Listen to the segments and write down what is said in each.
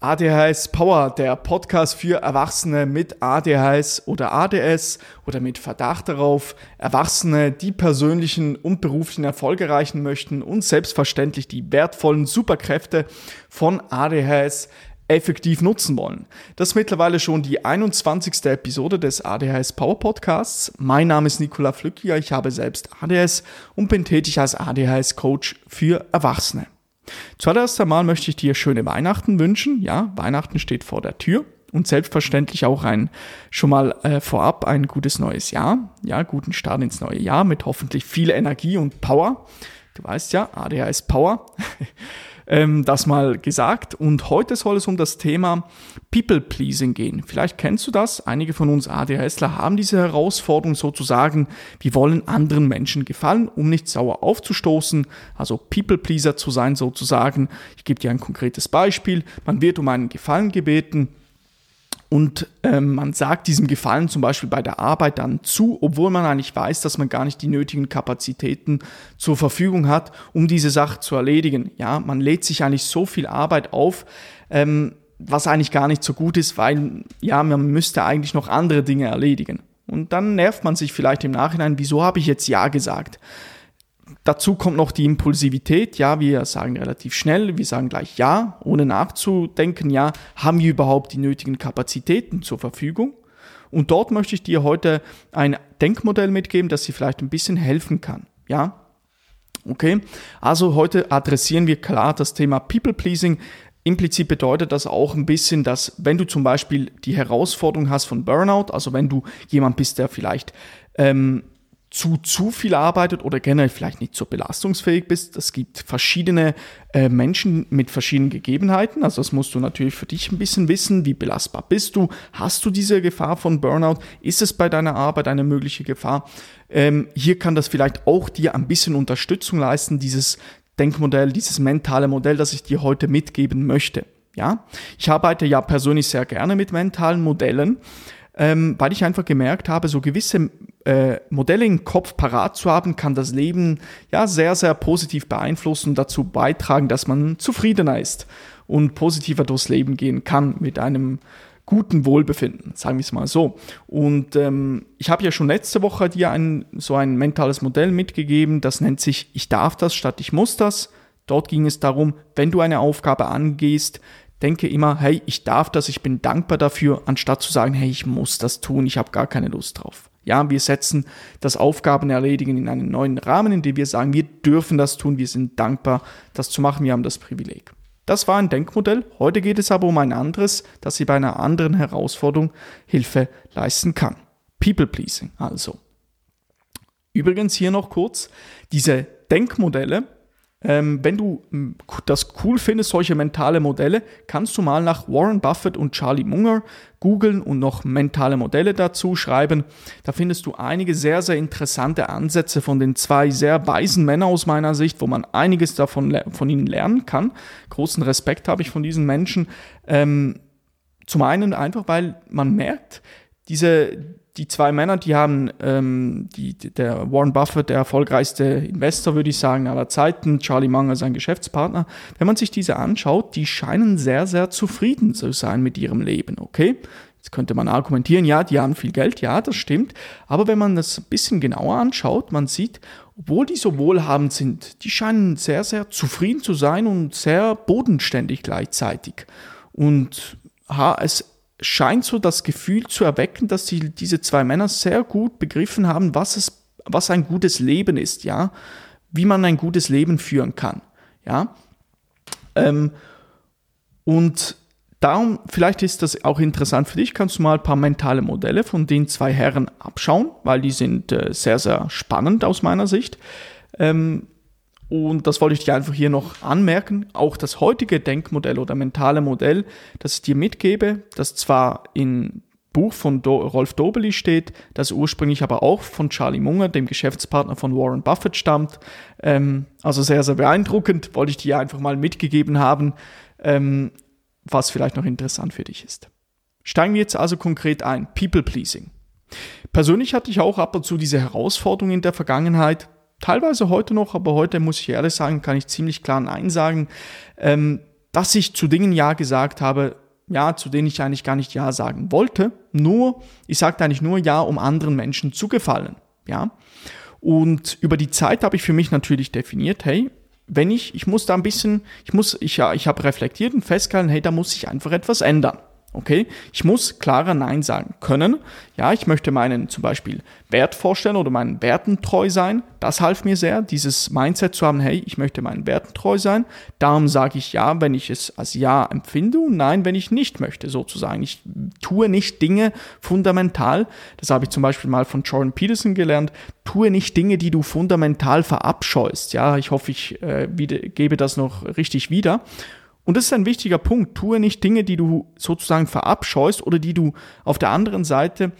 ADHS Power, der Podcast für Erwachsene mit ADHS oder ADS oder mit Verdacht darauf, Erwachsene, die persönlichen und beruflichen Erfolge erreichen möchten und selbstverständlich die wertvollen Superkräfte von ADHS effektiv nutzen wollen. Das ist mittlerweile schon die 21. Episode des ADHS Power Podcasts. Mein Name ist Nicola Flückiger, ich habe selbst ADHS und bin tätig als ADHS Coach für Erwachsene. Zuallererst einmal möchte ich dir schöne Weihnachten wünschen. Ja, Weihnachten steht vor der Tür und selbstverständlich auch ein schon mal äh, vorab ein gutes neues Jahr. Ja, guten Start ins neue Jahr mit hoffentlich viel Energie und Power. Du weißt ja, ADHS Power. ähm, das mal gesagt. Und heute soll es um das Thema People-Pleasing gehen. Vielleicht kennst du das. Einige von uns ADHSler haben diese Herausforderung sozusagen. Wir wollen anderen Menschen gefallen, um nicht sauer aufzustoßen. Also People-Pleaser zu sein sozusagen. Ich gebe dir ein konkretes Beispiel. Man wird um einen Gefallen gebeten und ähm, man sagt diesem Gefallen zum Beispiel bei der Arbeit dann zu, obwohl man eigentlich weiß, dass man gar nicht die nötigen Kapazitäten zur Verfügung hat, um diese Sache zu erledigen. Ja, man lädt sich eigentlich so viel Arbeit auf, ähm, was eigentlich gar nicht so gut ist, weil ja, man müsste eigentlich noch andere Dinge erledigen. Und dann nervt man sich vielleicht im Nachhinein, wieso habe ich jetzt Ja gesagt? Dazu kommt noch die Impulsivität. Ja, wir sagen relativ schnell, wir sagen gleich Ja, ohne nachzudenken. Ja, haben wir überhaupt die nötigen Kapazitäten zur Verfügung? Und dort möchte ich dir heute ein Denkmodell mitgeben, das dir vielleicht ein bisschen helfen kann. Ja, okay. Also heute adressieren wir klar das Thema People Pleasing. Implizit bedeutet das auch ein bisschen, dass wenn du zum Beispiel die Herausforderung hast von Burnout, also wenn du jemand bist, der vielleicht ähm, zu zu viel arbeitet oder generell vielleicht nicht so belastungsfähig bist. Es gibt verschiedene äh, Menschen mit verschiedenen Gegebenheiten. Also das musst du natürlich für dich ein bisschen wissen. Wie belastbar bist du? Hast du diese Gefahr von Burnout? Ist es bei deiner Arbeit eine mögliche Gefahr? Ähm, hier kann das vielleicht auch dir ein bisschen Unterstützung leisten, dieses Denkmodell, dieses mentale Modell, das ich dir heute mitgeben möchte. Ja, ich arbeite ja persönlich sehr gerne mit mentalen Modellen ähm, weil ich einfach gemerkt habe, so gewisse äh, Modelle im Kopf parat zu haben, kann das Leben ja sehr, sehr positiv beeinflussen und dazu beitragen, dass man zufriedener ist und positiver durchs Leben gehen kann mit einem guten Wohlbefinden, sagen wir es mal so. Und ähm, ich habe ja schon letzte Woche dir ein, so ein mentales Modell mitgegeben, das nennt sich Ich darf das statt ich muss das. Dort ging es darum, wenn du eine Aufgabe angehst, denke immer, hey, ich darf das, ich bin dankbar dafür, anstatt zu sagen, hey, ich muss das tun, ich habe gar keine Lust drauf. Ja, wir setzen das Aufgabenerledigen in einen neuen Rahmen, in dem wir sagen, wir dürfen das tun, wir sind dankbar, das zu machen, wir haben das Privileg. Das war ein Denkmodell. Heute geht es aber um ein anderes, das Sie bei einer anderen Herausforderung Hilfe leisten kann. People Pleasing also. Übrigens hier noch kurz, diese Denkmodelle ähm, wenn du hm, das cool findest, solche mentale Modelle, kannst du mal nach Warren Buffett und Charlie Munger googeln und noch mentale Modelle dazu schreiben. Da findest du einige sehr, sehr interessante Ansätze von den zwei sehr weisen Männern aus meiner Sicht, wo man einiges davon von ihnen lernen kann. Großen Respekt habe ich von diesen Menschen. Ähm, zum einen einfach, weil man merkt, diese, die zwei Männer, die haben, ähm, die, der Warren Buffett, der erfolgreichste Investor, würde ich sagen, aller Zeiten, Charlie Munger, sein Geschäftspartner, wenn man sich diese anschaut, die scheinen sehr, sehr zufrieden zu sein mit ihrem Leben, okay? Jetzt könnte man argumentieren, ja, die haben viel Geld, ja, das stimmt. Aber wenn man das ein bisschen genauer anschaut, man sieht, obwohl die so wohlhabend sind, die scheinen sehr, sehr zufrieden zu sein und sehr bodenständig gleichzeitig. Und ha, es scheint so das Gefühl zu erwecken, dass die, diese zwei Männer sehr gut begriffen haben, was es, was ein gutes Leben ist, ja, wie man ein gutes Leben führen kann, ja. Ähm, und darum, vielleicht ist das auch interessant für dich, kannst du mal ein paar mentale Modelle von den zwei Herren abschauen, weil die sind äh, sehr, sehr spannend aus meiner Sicht. Ähm, und das wollte ich dir einfach hier noch anmerken. Auch das heutige Denkmodell oder mentale Modell, das ich dir mitgebe, das zwar in Buch von Do Rolf Dobeli steht, das ursprünglich aber auch von Charlie Munger, dem Geschäftspartner von Warren Buffett, stammt. Ähm, also sehr, sehr beeindruckend, wollte ich dir einfach mal mitgegeben haben, ähm, was vielleicht noch interessant für dich ist. Steigen wir jetzt also konkret ein. People Pleasing. Persönlich hatte ich auch ab und zu diese Herausforderung in der Vergangenheit, teilweise heute noch, aber heute muss ich ehrlich sagen, kann ich ziemlich klar Nein sagen. Ähm, dass ich zu Dingen Ja gesagt habe, ja, zu denen ich eigentlich gar nicht Ja sagen wollte. Nur, ich sagte eigentlich nur Ja, um anderen Menschen zu gefallen. Ja. Und über die Zeit habe ich für mich natürlich definiert, hey, wenn ich, ich muss da ein bisschen, ich muss, ich, ja, ich habe reflektiert und festgehalten, hey, da muss sich einfach etwas ändern. Okay, ich muss klarer Nein sagen können. Ja, ich möchte meinen zum Beispiel Wert vorstellen oder meinen Werten treu sein. Das half mir sehr, dieses Mindset zu haben, hey, ich möchte meinen Werten treu sein. Darum sage ich ja, wenn ich es als Ja empfinde und Nein, wenn ich nicht möchte, sozusagen. Ich tue nicht Dinge fundamental. Das habe ich zum Beispiel mal von Jordan Peterson gelernt. Tue nicht Dinge, die du fundamental verabscheust. Ja, ich hoffe, ich äh, wieder, gebe das noch richtig wieder. Und das ist ein wichtiger Punkt. Tue nicht Dinge, die du sozusagen verabscheust oder die du auf der anderen Seite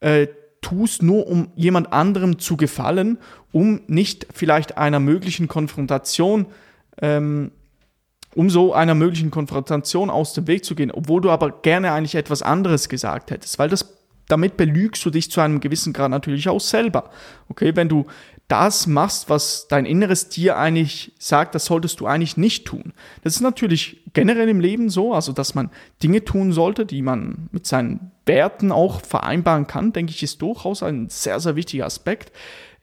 äh, tust, nur um jemand anderem zu gefallen, um nicht vielleicht einer möglichen Konfrontation, ähm, um so einer möglichen Konfrontation aus dem Weg zu gehen, obwohl du aber gerne eigentlich etwas anderes gesagt hättest, weil das damit belügst du dich zu einem gewissen Grad natürlich auch selber. Okay, wenn du das machst, was dein inneres Tier eigentlich sagt, das solltest du eigentlich nicht tun. Das ist natürlich generell im Leben so, also dass man Dinge tun sollte, die man mit seinen Werten auch vereinbaren kann, denke ich, ist durchaus ein sehr, sehr wichtiger Aspekt.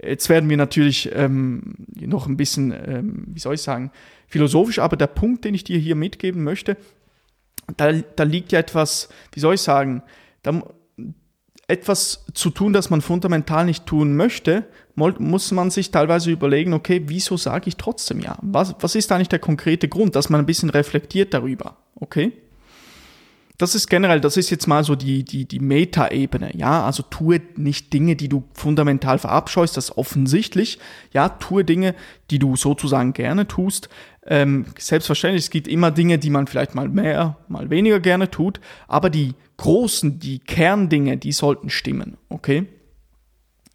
Jetzt werden wir natürlich ähm, noch ein bisschen, ähm, wie soll ich sagen, philosophisch, aber der Punkt, den ich dir hier mitgeben möchte, da, da liegt ja etwas, wie soll ich sagen, da, etwas zu tun, das man fundamental nicht tun möchte, muss man sich teilweise überlegen, okay, wieso sage ich trotzdem ja? Was, was ist eigentlich der konkrete Grund, dass man ein bisschen reflektiert darüber? Okay? Das ist generell, das ist jetzt mal so die, die, die Meta-Ebene, ja, also tue nicht Dinge, die du fundamental verabscheust, das ist offensichtlich, ja, tue Dinge, die du sozusagen gerne tust. Ähm, selbstverständlich, es gibt immer Dinge, die man vielleicht mal mehr, mal weniger gerne tut, aber die großen, die Kerndinge, die sollten stimmen, okay?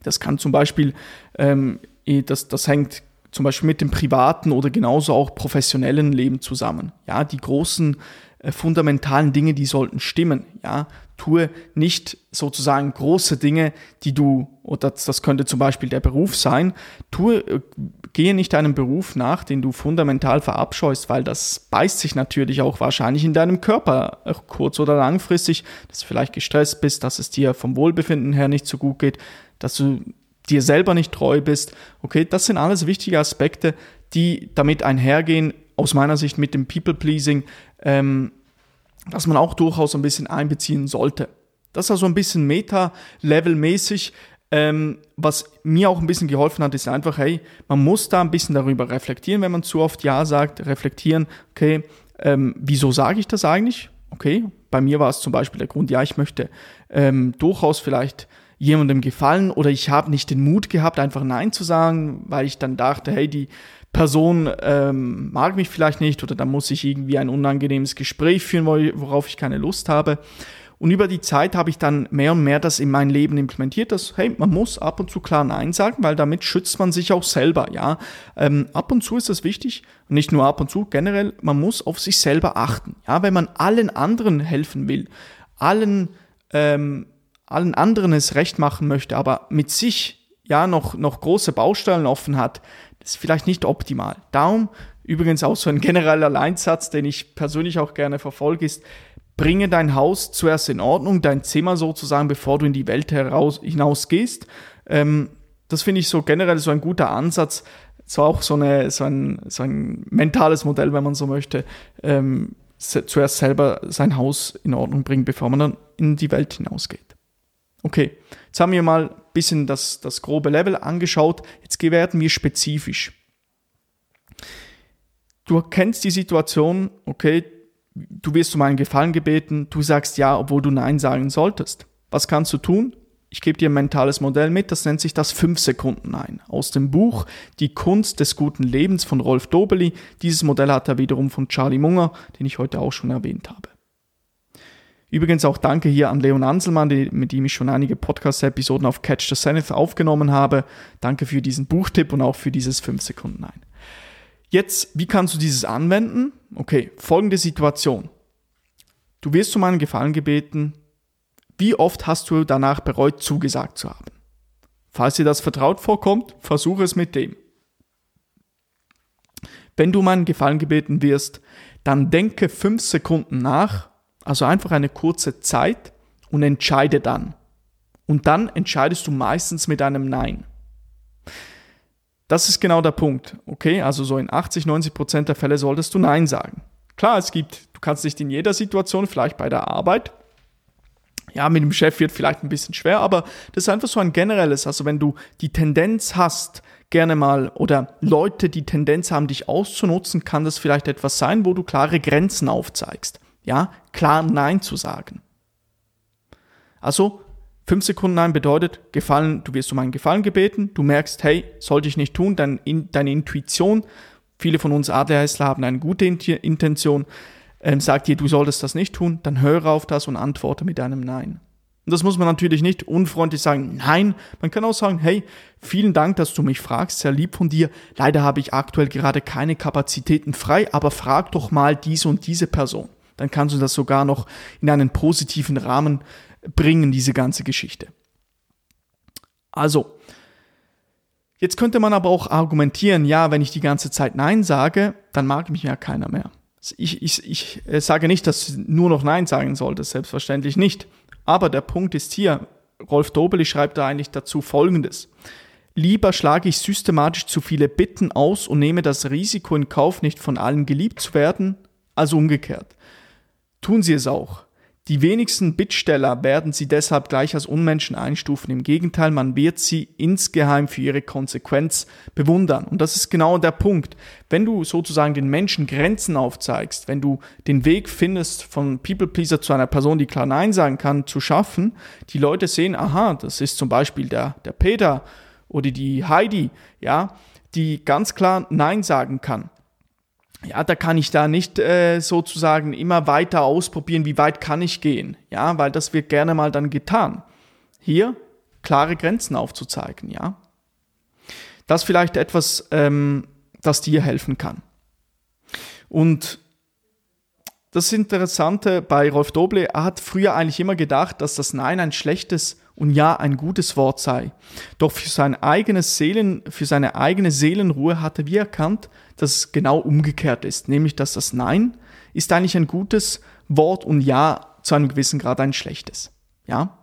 Das kann zum Beispiel, ähm, eh, das, das hängt zum Beispiel mit dem privaten oder genauso auch professionellen Leben zusammen. Ja, die großen äh, fundamentalen Dinge, die sollten stimmen. Ja, tue nicht sozusagen große Dinge, die du, oder das, das könnte zum Beispiel der Beruf sein, tue, äh, gehe nicht einem Beruf nach, den du fundamental verabscheust, weil das beißt sich natürlich auch wahrscheinlich in deinem Körper, kurz oder langfristig, dass du vielleicht gestresst bist, dass es dir vom Wohlbefinden her nicht so gut geht dass du dir selber nicht treu bist. Okay, das sind alles wichtige Aspekte, die damit einhergehen, aus meiner Sicht mit dem People-Pleasing, ähm, dass man auch durchaus ein bisschen einbeziehen sollte. Das ist also ein bisschen Meta-Level-mäßig. Ähm, was mir auch ein bisschen geholfen hat, ist einfach, hey, man muss da ein bisschen darüber reflektieren, wenn man zu oft Ja sagt, reflektieren, okay, ähm, wieso sage ich das eigentlich? Okay, bei mir war es zum Beispiel der Grund, ja, ich möchte ähm, durchaus vielleicht jemandem gefallen oder ich habe nicht den Mut gehabt, einfach Nein zu sagen, weil ich dann dachte, hey, die Person ähm, mag mich vielleicht nicht oder da muss ich irgendwie ein unangenehmes Gespräch führen, worauf ich keine Lust habe. Und über die Zeit habe ich dann mehr und mehr das in mein Leben implementiert, dass, hey, man muss ab und zu klar Nein sagen, weil damit schützt man sich auch selber, ja. Ähm, ab und zu ist das wichtig, nicht nur ab und zu, generell, man muss auf sich selber achten, ja. Wenn man allen anderen helfen will, allen ähm, allen anderen es recht machen möchte, aber mit sich ja noch, noch große Baustellen offen hat, ist vielleicht nicht optimal. Darum übrigens auch so ein genereller Leinsatz, den ich persönlich auch gerne verfolge, ist, bringe dein Haus zuerst in Ordnung, dein Zimmer sozusagen, bevor du in die Welt heraus, hinausgehst. Ähm, das finde ich so generell so ein guter Ansatz. So auch so, eine, so, ein, so ein mentales Modell, wenn man so möchte. Ähm, zuerst selber sein Haus in Ordnung bringen, bevor man dann in die Welt hinausgeht. Okay, jetzt haben wir mal bisschen das, das grobe Level angeschaut. Jetzt werden wir spezifisch. Du kennst die Situation, okay, du wirst um einen Gefallen gebeten, du sagst ja, obwohl du Nein sagen solltest. Was kannst du tun? Ich gebe dir ein mentales Modell mit, das nennt sich das 5 Sekunden Nein. Aus dem Buch Die Kunst des guten Lebens von Rolf Dobeli. Dieses Modell hat er wiederum von Charlie Munger, den ich heute auch schon erwähnt habe. Übrigens auch danke hier an Leon Anselmann, die, mit dem ich schon einige Podcast-Episoden auf Catch the Zenith aufgenommen habe. Danke für diesen Buchtipp und auch für dieses 5 Sekunden Nein. Jetzt, wie kannst du dieses anwenden? Okay, folgende Situation. Du wirst um einen Gefallen gebeten. Wie oft hast du danach bereut, zugesagt zu haben? Falls dir das vertraut vorkommt, versuche es mit dem. Wenn du um einen Gefallen gebeten wirst, dann denke fünf Sekunden nach, also einfach eine kurze Zeit und entscheide dann. Und dann entscheidest du meistens mit einem Nein. Das ist genau der Punkt. Okay, also so in 80, 90 Prozent der Fälle solltest du Nein sagen. Klar, es gibt, du kannst nicht in jeder Situation, vielleicht bei der Arbeit, ja, mit dem Chef wird vielleicht ein bisschen schwer, aber das ist einfach so ein generelles, also wenn du die Tendenz hast, gerne mal oder Leute die Tendenz haben, dich auszunutzen, kann das vielleicht etwas sein, wo du klare Grenzen aufzeigst. Ja, klar Nein zu sagen. Also, fünf Sekunden Nein bedeutet, Gefallen, du wirst um einen Gefallen gebeten, du merkst, hey, sollte ich nicht tun, dein, in, deine Intuition, viele von uns ADHSler haben eine gute Intention, ähm, sagt dir, du solltest das nicht tun, dann höre auf das und antworte mit einem Nein. Und das muss man natürlich nicht unfreundlich sagen, nein, man kann auch sagen, hey, vielen Dank, dass du mich fragst, sehr lieb von dir. Leider habe ich aktuell gerade keine Kapazitäten frei, aber frag doch mal diese und diese Person. Dann kannst du das sogar noch in einen positiven Rahmen bringen, diese ganze Geschichte. Also, jetzt könnte man aber auch argumentieren, ja, wenn ich die ganze Zeit Nein sage, dann mag mich ja keiner mehr. Ich, ich, ich äh, sage nicht, dass du nur noch Nein sagen solltest, selbstverständlich nicht. Aber der Punkt ist hier, Rolf Dobeli schreibt da eigentlich dazu Folgendes. Lieber schlage ich systematisch zu viele Bitten aus und nehme das Risiko in Kauf, nicht von allen geliebt zu werden, als umgekehrt. Tun Sie es auch. Die wenigsten Bittsteller werden sie deshalb gleich als Unmenschen einstufen. Im Gegenteil, man wird sie insgeheim für ihre Konsequenz bewundern. Und das ist genau der Punkt. Wenn du sozusagen den Menschen Grenzen aufzeigst, wenn du den Weg findest, von People Pleaser zu einer Person, die klar Nein sagen kann, zu schaffen, die Leute sehen, aha, das ist zum Beispiel der, der Peter oder die Heidi, ja, die ganz klar Nein sagen kann ja, da kann ich da nicht äh, sozusagen immer weiter ausprobieren, wie weit kann ich gehen, ja, weil das wird gerne mal dann getan. Hier klare Grenzen aufzuzeigen, ja. Das vielleicht etwas, ähm, das dir helfen kann. Und das Interessante bei Rolf Doble, er hat früher eigentlich immer gedacht, dass das Nein ein schlechtes und Ja ein gutes Wort sei. Doch für sein eigenes Seelen, für seine eigene Seelenruhe hatte wir erkannt, dass es genau umgekehrt ist, nämlich dass das Nein ist eigentlich ein gutes Wort und Ja zu einem gewissen Grad ein schlechtes. Ja?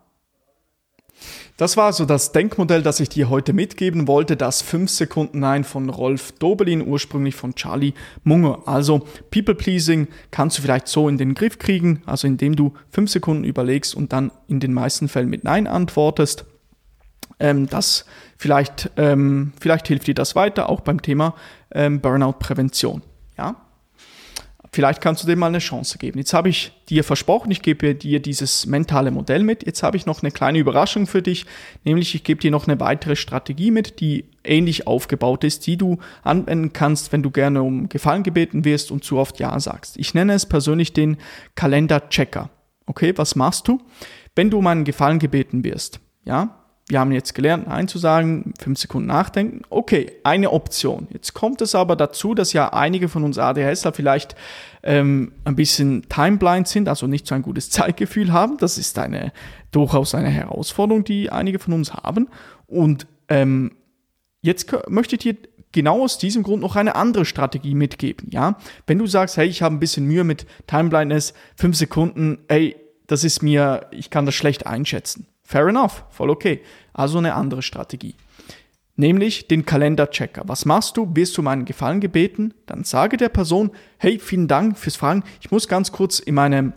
Das war so das Denkmodell, das ich dir heute mitgeben wollte, das 5 Sekunden Nein von Rolf Dobelin, ursprünglich von Charlie Munger. Also People Pleasing kannst du vielleicht so in den Griff kriegen, also indem du 5 Sekunden überlegst und dann in den meisten Fällen mit Nein antwortest. Ähm, das vielleicht, ähm, vielleicht hilft dir das weiter, auch beim Thema ähm, Burnout-Prävention. Ja? Vielleicht kannst du dem mal eine Chance geben. Jetzt habe ich dir versprochen, ich gebe dir dieses mentale Modell mit. Jetzt habe ich noch eine kleine Überraschung für dich, nämlich ich gebe dir noch eine weitere Strategie mit, die ähnlich aufgebaut ist, die du anwenden kannst, wenn du gerne um Gefallen gebeten wirst und zu oft Ja sagst. Ich nenne es persönlich den Kalender-Checker. Okay, was machst du? Wenn du um einen Gefallen gebeten wirst, ja, wir haben jetzt gelernt, Nein zu sagen, fünf Sekunden nachdenken. Okay, eine Option. Jetzt kommt es aber dazu, dass ja einige von uns ADHSler vielleicht ähm, ein bisschen timeblind sind, also nicht so ein gutes Zeitgefühl haben. Das ist eine durchaus eine Herausforderung, die einige von uns haben. Und ähm, jetzt möchte ich dir genau aus diesem Grund noch eine andere Strategie mitgeben. Ja, wenn du sagst, hey, ich habe ein bisschen Mühe mit Timeblindness, fünf Sekunden, hey, das ist mir, ich kann das schlecht einschätzen Fair enough, voll okay. Also eine andere Strategie. Nämlich den Kalenderchecker. Was machst du? Wirst du um einen Gefallen gebeten? Dann sage der Person, hey, vielen Dank fürs Fragen. Ich muss ganz kurz in meine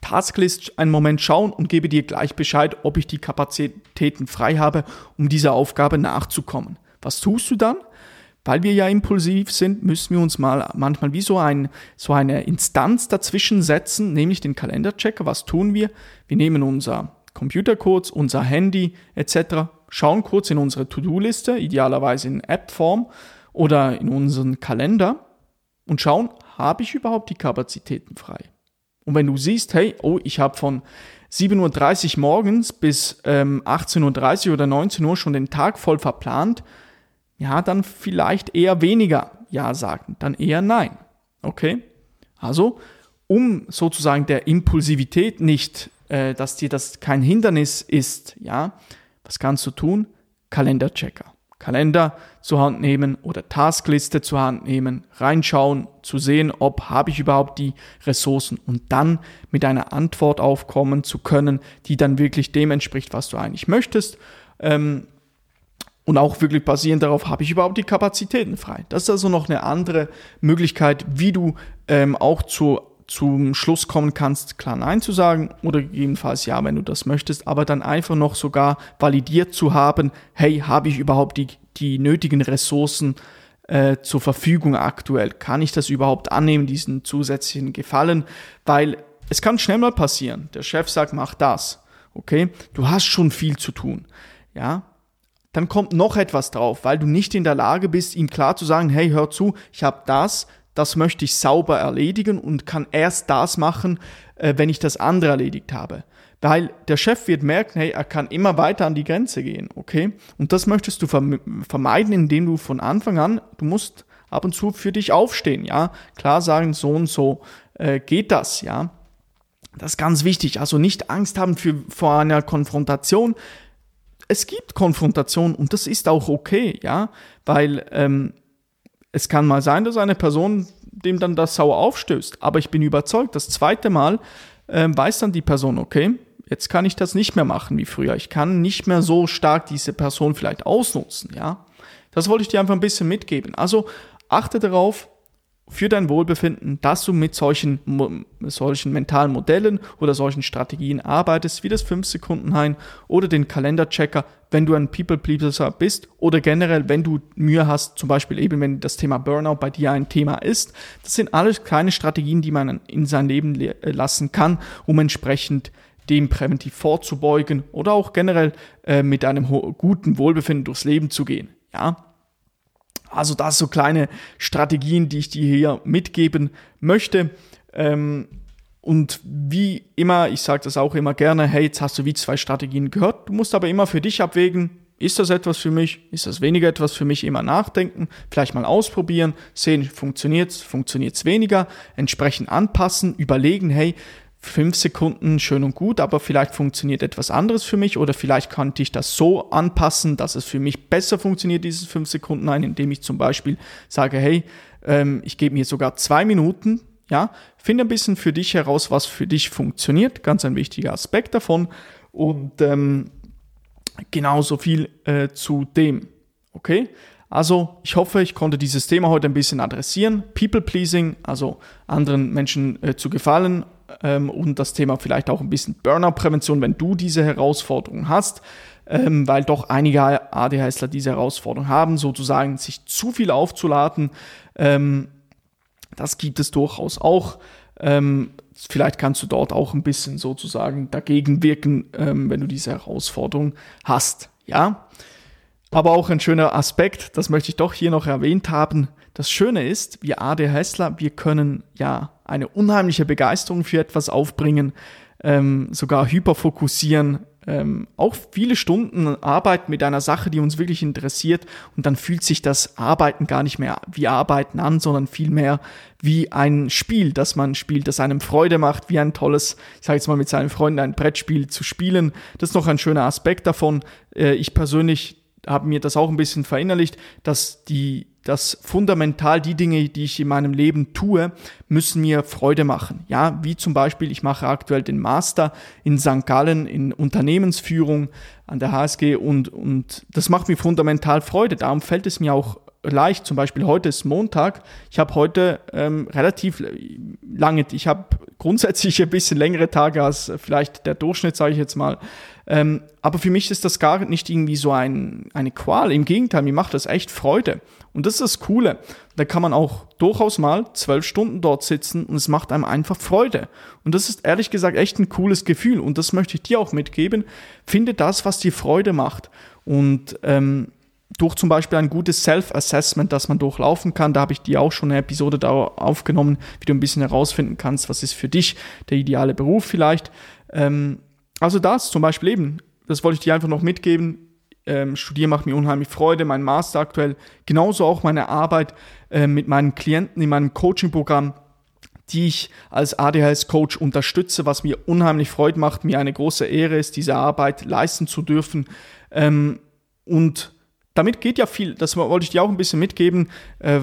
Tasklist einen Moment schauen und gebe dir gleich Bescheid, ob ich die Kapazitäten frei habe, um dieser Aufgabe nachzukommen. Was tust du dann? Weil wir ja impulsiv sind, müssen wir uns mal manchmal wie so, ein, so eine Instanz dazwischen setzen, nämlich den Kalenderchecker. Was tun wir? Wir nehmen unser Computercodes, unser Handy etc. Schauen kurz in unsere To-Do-Liste, idealerweise in App-Form oder in unseren Kalender und schauen, habe ich überhaupt die Kapazitäten frei? Und wenn du siehst, hey, oh, ich habe von 7.30 Uhr morgens bis ähm, 18.30 Uhr oder 19 Uhr schon den Tag voll verplant, ja, dann vielleicht eher weniger Ja sagen, dann eher Nein. Okay? Also, um sozusagen der Impulsivität nicht äh, dass dir das kein Hindernis ist, ja, was kannst du tun? Kalenderchecker. Kalender zur Hand nehmen oder Taskliste zur Hand nehmen, reinschauen, zu sehen, ob habe ich überhaupt die Ressourcen und dann mit einer Antwort aufkommen zu können, die dann wirklich dem entspricht, was du eigentlich möchtest. Ähm, und auch wirklich basierend darauf, habe ich überhaupt die Kapazitäten frei. Das ist also noch eine andere Möglichkeit, wie du ähm, auch zu zum Schluss kommen kannst, klar Nein zu sagen oder gegebenenfalls Ja, wenn du das möchtest, aber dann einfach noch sogar validiert zu haben, hey, habe ich überhaupt die, die nötigen Ressourcen äh, zur Verfügung aktuell? Kann ich das überhaupt annehmen, diesen zusätzlichen Gefallen? Weil es kann schnell mal passieren. Der Chef sagt, mach das. Okay? Du hast schon viel zu tun. Ja? Dann kommt noch etwas drauf, weil du nicht in der Lage bist, ihm klar zu sagen, hey, hör zu, ich habe das, das möchte ich sauber erledigen und kann erst das machen, äh, wenn ich das andere erledigt habe. Weil der Chef wird merken, hey, er kann immer weiter an die Grenze gehen, okay? Und das möchtest du vermeiden, indem du von Anfang an, du musst ab und zu für dich aufstehen, ja? Klar sagen, so und so äh, geht das, ja? Das ist ganz wichtig. Also nicht Angst haben für, vor einer Konfrontation. Es gibt Konfrontation und das ist auch okay, ja? Weil ähm, es kann mal sein, dass eine Person dem dann das sauer aufstößt, aber ich bin überzeugt, das zweite Mal äh, weiß dann die Person, okay, jetzt kann ich das nicht mehr machen wie früher. Ich kann nicht mehr so stark diese Person vielleicht ausnutzen, ja. Das wollte ich dir einfach ein bisschen mitgeben. Also achte darauf, für dein Wohlbefinden, dass du mit solchen, solchen mentalen Modellen oder solchen Strategien arbeitest, wie das 5-Sekunden-Hein oder den Kalenderchecker, wenn du ein People-Pleaser bist oder generell, wenn du Mühe hast, zum Beispiel eben, wenn das Thema Burnout bei dir ein Thema ist. Das sind alles kleine Strategien, die man in sein Leben äh, lassen kann, um entsprechend dem präventiv vorzubeugen oder auch generell äh, mit einem guten Wohlbefinden durchs Leben zu gehen. Ja, also das so kleine Strategien, die ich dir hier mitgeben möchte. Ähm, und wie immer, ich sage das auch immer gerne, hey, jetzt hast du wie zwei Strategien gehört. Du musst aber immer für dich abwägen, ist das etwas für mich? Ist das weniger etwas für mich? Immer nachdenken, vielleicht mal ausprobieren, sehen, funktioniert es, funktioniert es weniger, entsprechend anpassen, überlegen, hey, fünf Sekunden schön und gut, aber vielleicht funktioniert etwas anderes für mich oder vielleicht könnte ich das so anpassen, dass es für mich besser funktioniert, dieses fünf Sekunden ein, indem ich zum Beispiel sage, hey, ähm, ich gebe mir sogar zwei Minuten, ja, finde ein bisschen für dich heraus, was für dich funktioniert, ganz ein wichtiger Aspekt davon und ähm, genauso viel äh, zu dem, okay? Also, ich hoffe, ich konnte dieses Thema heute ein bisschen adressieren. People pleasing, also anderen Menschen äh, zu gefallen, ähm, und das Thema vielleicht auch ein bisschen Burnout-Prävention, wenn du diese Herausforderung hast, ähm, weil doch einige ADHSler diese Herausforderung haben, sozusagen sich zu viel aufzuladen. Ähm, das gibt es durchaus auch. Ähm, vielleicht kannst du dort auch ein bisschen sozusagen dagegen wirken, ähm, wenn du diese Herausforderung hast. Ja. Aber auch ein schöner Aspekt, das möchte ich doch hier noch erwähnt haben. Das Schöne ist, wir ADHSler, wir können ja eine unheimliche Begeisterung für etwas aufbringen, ähm, sogar hyperfokussieren, ähm, auch viele Stunden arbeiten mit einer Sache, die uns wirklich interessiert und dann fühlt sich das Arbeiten gar nicht mehr wie Arbeiten an, sondern vielmehr wie ein Spiel, das man spielt, das einem Freude macht, wie ein tolles, ich sage jetzt mal mit seinen Freunden ein Brettspiel zu spielen. Das ist noch ein schöner Aspekt davon. Äh, ich persönlich habe mir das auch ein bisschen verinnerlicht, dass die dass fundamental die Dinge, die ich in meinem Leben tue, müssen mir Freude machen. Ja, wie zum Beispiel, ich mache aktuell den Master in St. Gallen in Unternehmensführung an der HSG und, und das macht mir fundamental Freude. Darum fällt es mir auch leicht. Zum Beispiel heute ist Montag. Ich habe heute ähm, relativ lange, ich habe grundsätzlich ein bisschen längere Tage als vielleicht der Durchschnitt, sage ich jetzt mal. Ähm, aber für mich ist das gar nicht irgendwie so ein, eine Qual. Im Gegenteil, mir macht das echt Freude. Und das ist das Coole. Da kann man auch durchaus mal zwölf Stunden dort sitzen und es macht einem einfach Freude. Und das ist ehrlich gesagt echt ein cooles Gefühl. Und das möchte ich dir auch mitgeben. Finde das, was dir Freude macht. Und ähm, durch zum Beispiel ein gutes Self-Assessment, das man durchlaufen kann. Da habe ich dir auch schon eine Episode da aufgenommen, wie du ein bisschen herausfinden kannst, was ist für dich der ideale Beruf vielleicht. Ähm, also das zum Beispiel eben, das wollte ich dir einfach noch mitgeben. Ähm, Studieren macht mir unheimlich Freude, mein Master aktuell, genauso auch meine Arbeit äh, mit meinen Klienten in meinem Coaching-Programm, die ich als ADHS-Coach unterstütze, was mir unheimlich Freude macht, mir eine große Ehre ist, diese Arbeit leisten zu dürfen. Ähm, und damit geht ja viel, das wollte ich dir auch ein bisschen mitgeben. Äh,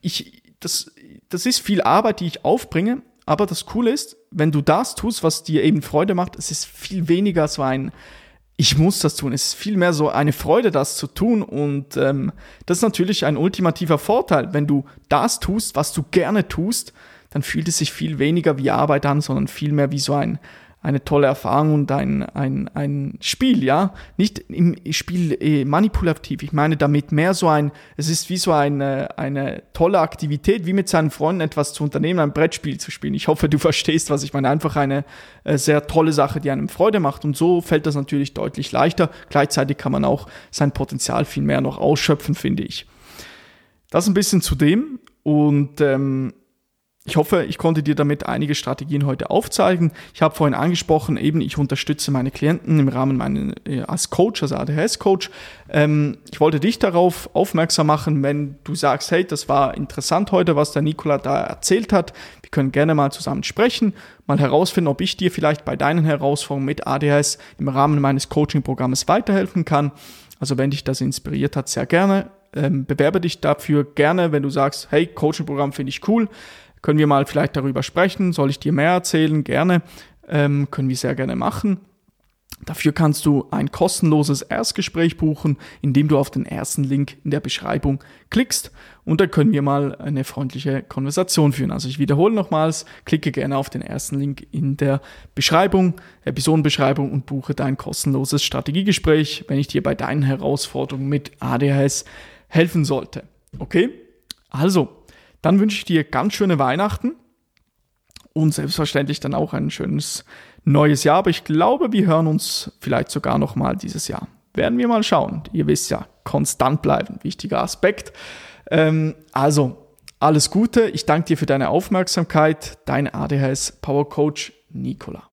ich, das, das ist viel Arbeit, die ich aufbringe, aber das Coole ist, wenn du das tust, was dir eben Freude macht, es ist viel weniger so ein, ich muss das tun. Es ist vielmehr so eine Freude, das zu tun. Und ähm, das ist natürlich ein ultimativer Vorteil. Wenn du das tust, was du gerne tust, dann fühlt es sich viel weniger wie Arbeit an, sondern vielmehr wie so ein, eine tolle Erfahrung und ein, ein, ein Spiel, ja. Nicht im Spiel eh, manipulativ. Ich meine damit mehr so ein, es ist wie so eine, eine tolle Aktivität, wie mit seinen Freunden etwas zu unternehmen, ein Brettspiel zu spielen. Ich hoffe, du verstehst, was ich meine. Einfach eine äh, sehr tolle Sache, die einem Freude macht. Und so fällt das natürlich deutlich leichter. Gleichzeitig kann man auch sein Potenzial viel mehr noch ausschöpfen, finde ich. Das ein bisschen zu dem. Und ähm, ich hoffe, ich konnte dir damit einige Strategien heute aufzeigen. Ich habe vorhin angesprochen, eben ich unterstütze meine Klienten im Rahmen meiner äh, als Coach, als ADHS-Coach. Ähm, ich wollte dich darauf aufmerksam machen, wenn du sagst, hey, das war interessant heute, was der Nikola da erzählt hat. Wir können gerne mal zusammen sprechen, mal herausfinden, ob ich dir vielleicht bei deinen Herausforderungen mit ADHS im Rahmen meines Coaching-Programmes weiterhelfen kann. Also wenn dich das inspiriert hat, sehr gerne. Ähm, bewerbe dich dafür gerne, wenn du sagst, hey, Coaching-Programm finde ich cool können wir mal vielleicht darüber sprechen? Soll ich dir mehr erzählen? Gerne. Ähm, können wir sehr gerne machen. Dafür kannst du ein kostenloses Erstgespräch buchen, indem du auf den ersten Link in der Beschreibung klickst und dann können wir mal eine freundliche Konversation führen. Also ich wiederhole nochmals, klicke gerne auf den ersten Link in der Beschreibung, Episodenbeschreibung und buche dein kostenloses Strategiegespräch, wenn ich dir bei deinen Herausforderungen mit ADHS helfen sollte. Okay? Also, dann wünsche ich dir ganz schöne Weihnachten und selbstverständlich dann auch ein schönes neues Jahr. Aber ich glaube, wir hören uns vielleicht sogar noch mal dieses Jahr. Werden wir mal schauen. Ihr wisst ja, konstant bleiben, wichtiger Aspekt. Ähm, also, alles Gute. Ich danke dir für deine Aufmerksamkeit. Dein ADHS Power Coach Nicola.